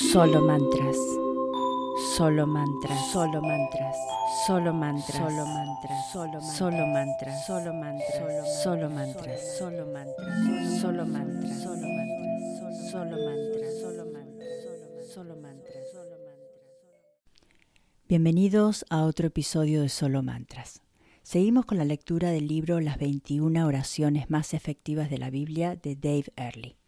Solo mantras. Solo mantras. Solo mantras. Solo mantras. Solo mantras. Solo solo mantras. Solo mantras. Solo mantras. Solo mantras. Solo mantras. Solo mantras. Solo mantras. Solo mantras. Solo mantras. Bienvenidos a otro episodio de Solo Mantras. Seguimos con la lectura del libro Las 21 oraciones más efectivas de la Biblia de Dave Earley.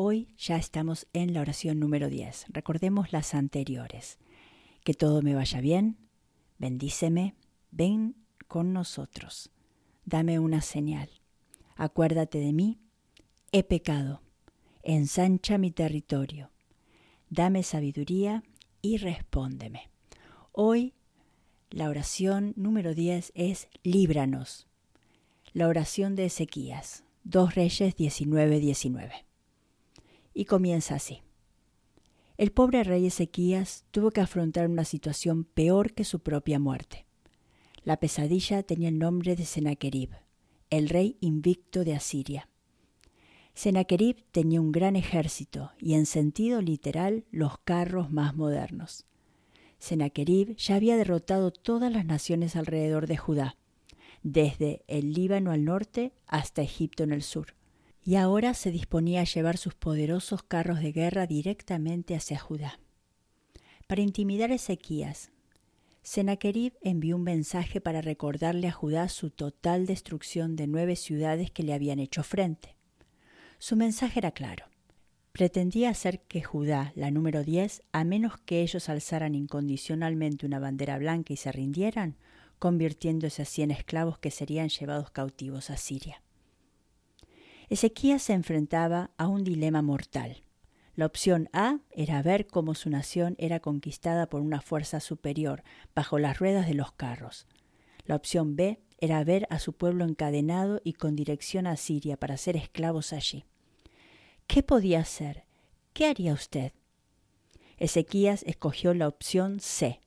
Hoy ya estamos en la oración número 10. Recordemos las anteriores. Que todo me vaya bien, bendíceme, ven con nosotros, dame una señal, acuérdate de mí, he pecado, ensancha mi territorio, dame sabiduría y respóndeme. Hoy la oración número 10 es líbranos. La oración de Ezequías, 2 Reyes 19:19. 19 y comienza así. El pobre rey Ezequías tuvo que afrontar una situación peor que su propia muerte. La pesadilla tenía el nombre de Sennacherib, el rey invicto de Asiria. Sennacherib tenía un gran ejército y en sentido literal los carros más modernos. Sennacherib ya había derrotado todas las naciones alrededor de Judá, desde el Líbano al norte hasta Egipto en el sur y ahora se disponía a llevar sus poderosos carros de guerra directamente hacia Judá. Para intimidar a Ezequías, Sennacherib envió un mensaje para recordarle a Judá su total destrucción de nueve ciudades que le habían hecho frente. Su mensaje era claro. Pretendía hacer que Judá, la número diez, a menos que ellos alzaran incondicionalmente una bandera blanca y se rindieran, convirtiéndose así en esclavos que serían llevados cautivos a Siria. Ezequías se enfrentaba a un dilema mortal. La opción A era ver cómo su nación era conquistada por una fuerza superior bajo las ruedas de los carros. La opción B era ver a su pueblo encadenado y con dirección a Siria para ser esclavos allí. ¿Qué podía hacer? ¿Qué haría usted? Ezequías escogió la opción C.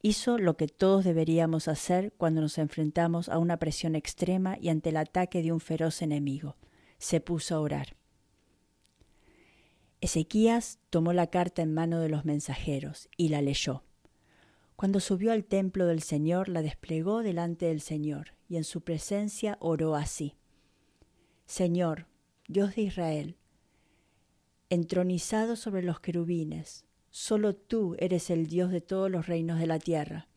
Hizo lo que todos deberíamos hacer cuando nos enfrentamos a una presión extrema y ante el ataque de un feroz enemigo se puso a orar. Ezequías tomó la carta en mano de los mensajeros y la leyó. Cuando subió al templo del Señor, la desplegó delante del Señor y en su presencia oró así. Señor, Dios de Israel, entronizado sobre los querubines, solo tú eres el Dios de todos los reinos de la tierra.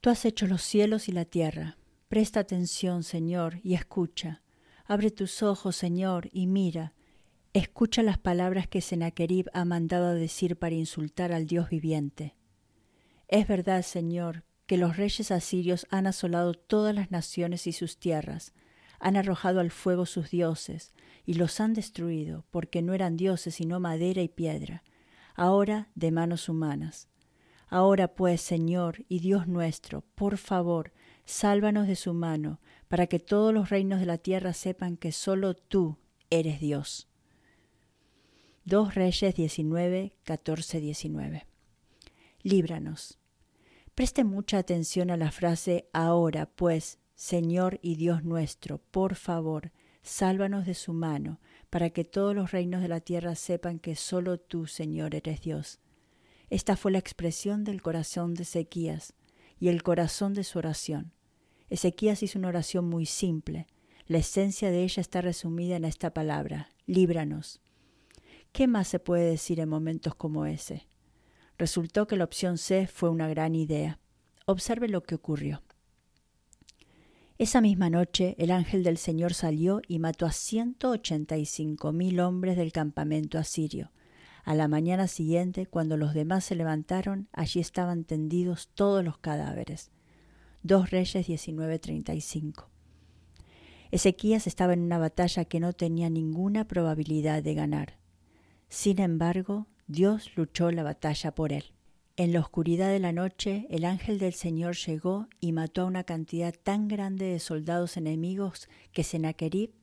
Tú has hecho los cielos y la tierra. Presta atención, Señor, y escucha. Abre tus ojos, Señor, y mira. Escucha las palabras que Sennacherib ha mandado decir para insultar al Dios viviente. Es verdad, Señor, que los reyes asirios han asolado todas las naciones y sus tierras, han arrojado al fuego sus dioses, y los han destruido, porque no eran dioses sino madera y piedra, ahora de manos humanas. Ahora pues, Señor y Dios nuestro, por favor, sálvanos de su mano, para que todos los reinos de la tierra sepan que solo tú eres Dios. 2 Reyes 19, 14, 19. Líbranos. Preste mucha atención a la frase ahora, pues, Señor y Dios nuestro, por favor, sálvanos de su mano, para que todos los reinos de la tierra sepan que solo tú, Señor, eres Dios. Esta fue la expresión del corazón de Ezequías y el corazón de su oración. Ezequías hizo una oración muy simple. La esencia de ella está resumida en esta palabra, líbranos. ¿Qué más se puede decir en momentos como ese? Resultó que la opción C fue una gran idea. Observe lo que ocurrió. Esa misma noche el ángel del Señor salió y mató a ciento ochenta y cinco mil hombres del campamento asirio. A la mañana siguiente, cuando los demás se levantaron, allí estaban tendidos todos los cadáveres. 2 Reyes 19:35. Ezequías estaba en una batalla que no tenía ninguna probabilidad de ganar. Sin embargo, Dios luchó la batalla por él. En la oscuridad de la noche, el ángel del Señor llegó y mató a una cantidad tan grande de soldados enemigos que Sennacherib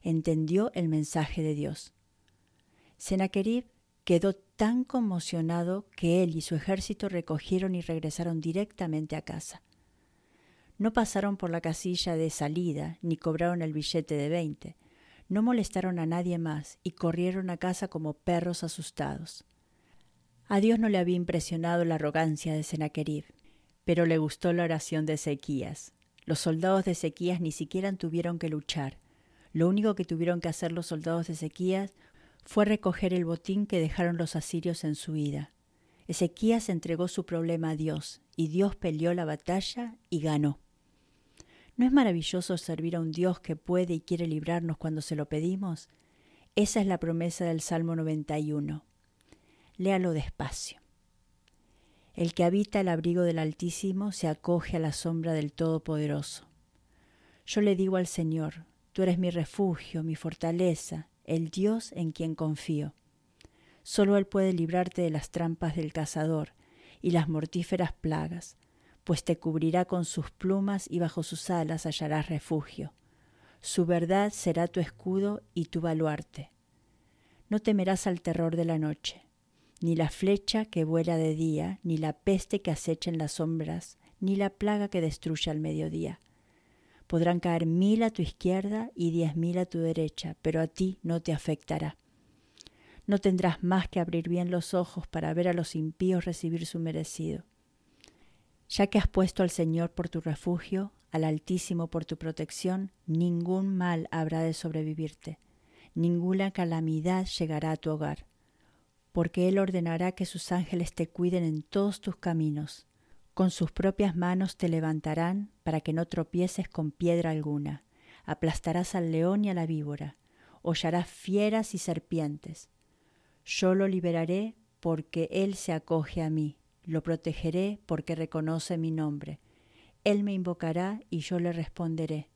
entendió el mensaje de Dios. Sennacherib quedó tan conmocionado que él y su ejército recogieron y regresaron directamente a casa. No pasaron por la casilla de salida ni cobraron el billete de veinte. No molestaron a nadie más y corrieron a casa como perros asustados. A Dios no le había impresionado la arrogancia de Sennacherib, pero le gustó la oración de Ezequías. Los soldados de Ezequías ni siquiera tuvieron que luchar. Lo único que tuvieron que hacer los soldados de Ezequías fue recoger el botín que dejaron los asirios en su ida. Ezequías entregó su problema a Dios, y Dios peleó la batalla y ganó. ¿No es maravilloso servir a un Dios que puede y quiere librarnos cuando se lo pedimos? Esa es la promesa del Salmo 91. Léalo despacio. El que habita el abrigo del Altísimo se acoge a la sombra del Todopoderoso. Yo le digo al Señor, tú eres mi refugio, mi fortaleza, el Dios en quien confío. Solo Él puede librarte de las trampas del cazador y las mortíferas plagas, pues te cubrirá con sus plumas y bajo sus alas hallarás refugio. Su verdad será tu escudo y tu baluarte. No temerás al terror de la noche, ni la flecha que vuela de día, ni la peste que acecha en las sombras, ni la plaga que destruye al mediodía. Podrán caer mil a tu izquierda y diez mil a tu derecha, pero a ti no te afectará. No tendrás más que abrir bien los ojos para ver a los impíos recibir su merecido. Ya que has puesto al Señor por tu refugio, al Altísimo por tu protección, ningún mal habrá de sobrevivirte, ninguna calamidad llegará a tu hogar, porque Él ordenará que sus ángeles te cuiden en todos tus caminos. Con sus propias manos te levantarán para que no tropieces con piedra alguna. Aplastarás al león y a la víbora, hollarás fieras y serpientes. Yo lo liberaré porque Él se acoge a mí, lo protegeré porque reconoce mi nombre él me invocará y yo le responderé.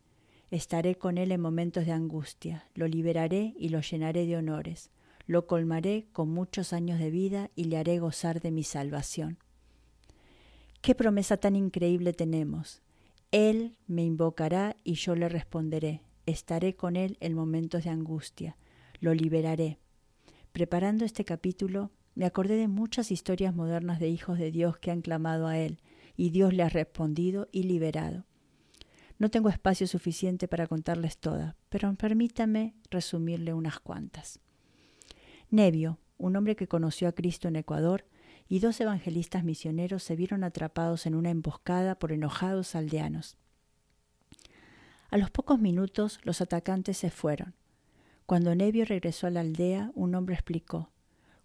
Estaré con él en momentos de angustia, lo liberaré y lo llenaré de honores, lo colmaré con muchos años de vida y le haré gozar de mi salvación. Qué promesa tan increíble tenemos. Él me invocará y yo le responderé. Estaré con él en momentos de angustia, lo liberaré. Preparando este capítulo, me acordé de muchas historias modernas de hijos de Dios que han clamado a Él y Dios le ha respondido y liberado. No tengo espacio suficiente para contarles todas, pero permítame resumirle unas cuantas. Nevio, un hombre que conoció a Cristo en Ecuador, y dos evangelistas misioneros se vieron atrapados en una emboscada por enojados aldeanos. A los pocos minutos los atacantes se fueron. Cuando Nevio regresó a la aldea, un hombre explicó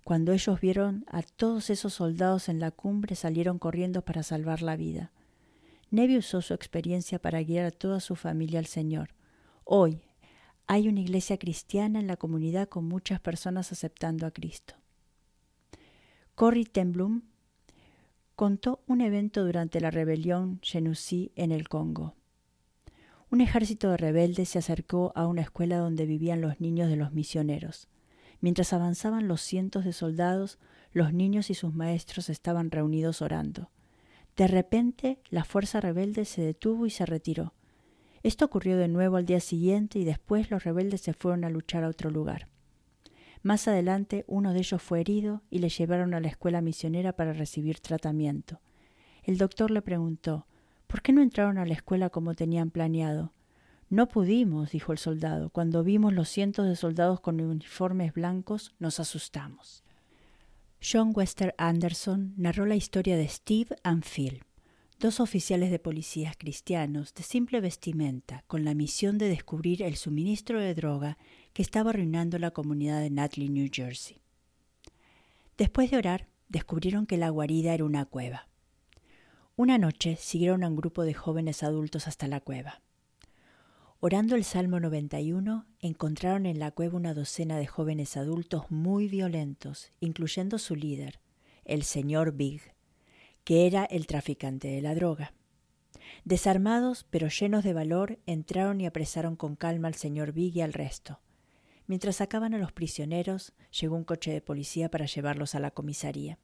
cuando ellos vieron a todos esos soldados en la cumbre, salieron corriendo para salvar la vida. Nevi usó su experiencia para guiar a toda su familia al Señor. Hoy hay una iglesia cristiana en la comunidad con muchas personas aceptando a Cristo. Corrie Tenblum contó un evento durante la rebelión Genusí en el Congo. Un ejército de rebeldes se acercó a una escuela donde vivían los niños de los misioneros. Mientras avanzaban los cientos de soldados, los niños y sus maestros estaban reunidos orando. De repente, la fuerza rebelde se detuvo y se retiró. Esto ocurrió de nuevo al día siguiente y después los rebeldes se fueron a luchar a otro lugar. Más adelante, uno de ellos fue herido y le llevaron a la escuela misionera para recibir tratamiento. El doctor le preguntó ¿Por qué no entraron a la escuela como tenían planeado? No pudimos, dijo el soldado. Cuando vimos los cientos de soldados con uniformes blancos, nos asustamos. John Wester Anderson narró la historia de Steve and Phil, dos oficiales de policías cristianos de simple vestimenta, con la misión de descubrir el suministro de droga que estaba arruinando la comunidad de Nutley, New Jersey. Después de orar, descubrieron que la guarida era una cueva. Una noche siguieron a un grupo de jóvenes adultos hasta la cueva. Orando el Salmo 91, encontraron en la cueva una docena de jóvenes adultos muy violentos, incluyendo su líder, el señor Big, que era el traficante de la droga. Desarmados, pero llenos de valor, entraron y apresaron con calma al señor Big y al resto. Mientras sacaban a los prisioneros, llegó un coche de policía para llevarlos a la comisaría.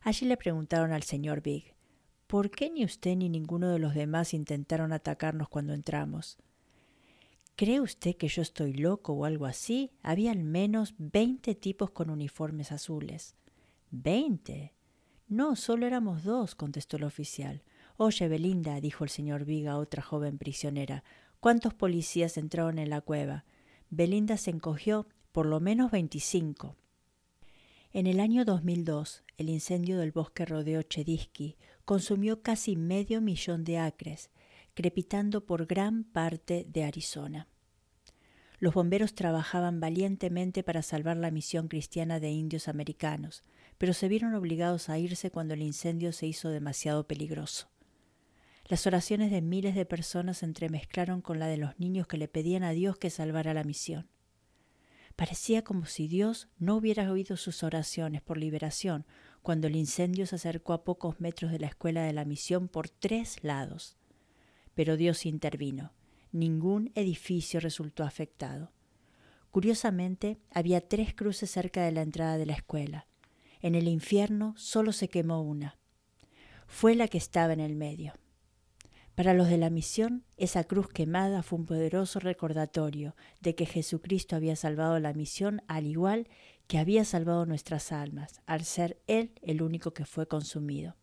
Allí le preguntaron al señor Big, ¿por qué ni usted ni ninguno de los demás intentaron atacarnos cuando entramos? ¿Cree usted que yo estoy loco o algo así? Había al menos veinte tipos con uniformes azules. ¿Veinte? No, solo éramos dos, contestó el oficial. Oye, Belinda, dijo el señor Viga a otra joven prisionera, ¿cuántos policías entraron en la cueva? Belinda se encogió, por lo menos veinticinco. En el año 2002, el incendio del bosque rodeo Chedisky consumió casi medio millón de acres, crepitando por gran parte de Arizona. Los bomberos trabajaban valientemente para salvar la misión cristiana de indios americanos, pero se vieron obligados a irse cuando el incendio se hizo demasiado peligroso. Las oraciones de miles de personas se entremezclaron con la de los niños que le pedían a Dios que salvara la misión. Parecía como si Dios no hubiera oído sus oraciones por liberación cuando el incendio se acercó a pocos metros de la escuela de la misión por tres lados. Pero Dios intervino ningún edificio resultó afectado. Curiosamente, había tres cruces cerca de la entrada de la escuela. En el infierno solo se quemó una. Fue la que estaba en el medio. Para los de la misión, esa cruz quemada fue un poderoso recordatorio de que Jesucristo había salvado la misión al igual que había salvado nuestras almas, al ser Él el único que fue consumido.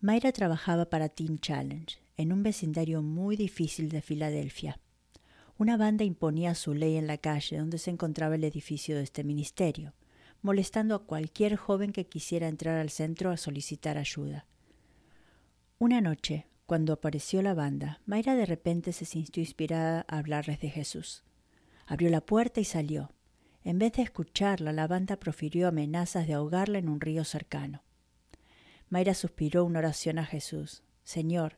Mayra trabajaba para Teen Challenge, en un vecindario muy difícil de Filadelfia. Una banda imponía su ley en la calle donde se encontraba el edificio de este ministerio, molestando a cualquier joven que quisiera entrar al centro a solicitar ayuda. Una noche, cuando apareció la banda, Mayra de repente se sintió inspirada a hablarles de Jesús. Abrió la puerta y salió. En vez de escucharla, la banda profirió amenazas de ahogarla en un río cercano. Mayra suspiró una oración a Jesús. Señor,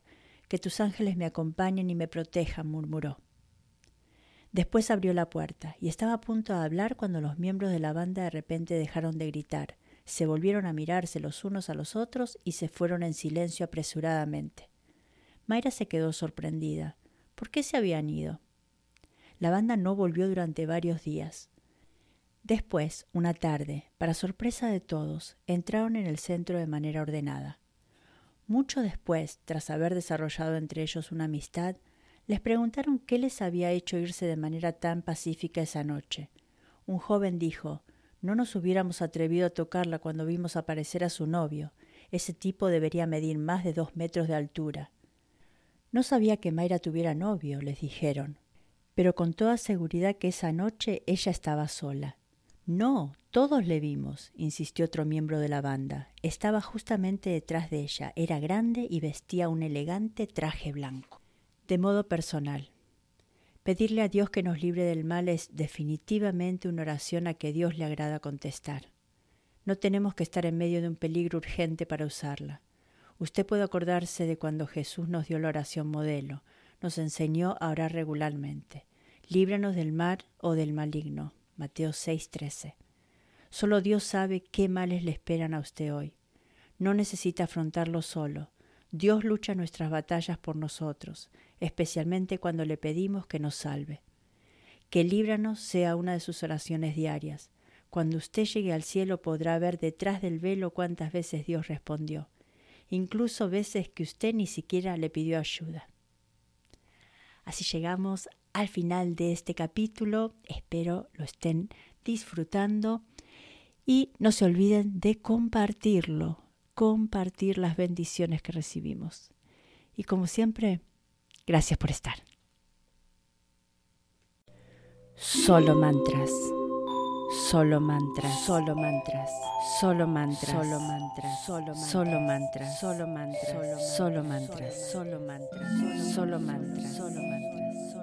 que tus ángeles me acompañen y me protejan, murmuró. Después abrió la puerta y estaba a punto de hablar cuando los miembros de la banda de repente dejaron de gritar, se volvieron a mirarse los unos a los otros y se fueron en silencio apresuradamente. Mayra se quedó sorprendida. ¿Por qué se habían ido? La banda no volvió durante varios días. Después, una tarde, para sorpresa de todos, entraron en el centro de manera ordenada. Mucho después, tras haber desarrollado entre ellos una amistad, les preguntaron qué les había hecho irse de manera tan pacífica esa noche. Un joven dijo No nos hubiéramos atrevido a tocarla cuando vimos aparecer a su novio. Ese tipo debería medir más de dos metros de altura. No sabía que Mayra tuviera novio, les dijeron, pero con toda seguridad que esa noche ella estaba sola. No, todos le vimos, insistió otro miembro de la banda. Estaba justamente detrás de ella, era grande y vestía un elegante traje blanco. De modo personal. Pedirle a Dios que nos libre del mal es definitivamente una oración a que Dios le agrada contestar. No tenemos que estar en medio de un peligro urgente para usarla. Usted puede acordarse de cuando Jesús nos dio la oración modelo, nos enseñó a orar regularmente. Líbranos del mal o del maligno. Mateo 6:13. Solo Dios sabe qué males le esperan a usted hoy. No necesita afrontarlo solo. Dios lucha nuestras batallas por nosotros, especialmente cuando le pedimos que nos salve. Que líbranos sea una de sus oraciones diarias. Cuando usted llegue al cielo podrá ver detrás del velo cuántas veces Dios respondió, incluso veces que usted ni siquiera le pidió ayuda. Así llegamos al final de este capítulo. Espero lo estén disfrutando y no se olviden de compartirlo, compartir las bendiciones que recibimos. Y como siempre, gracias por estar. Solo mantras. Solo mantras, solo mantras, solo mantras, solo mantras, solo mantras, solo mantras, solo mantras, solo mantras, solo mantras, solo mantras, solo mantras solo mantra,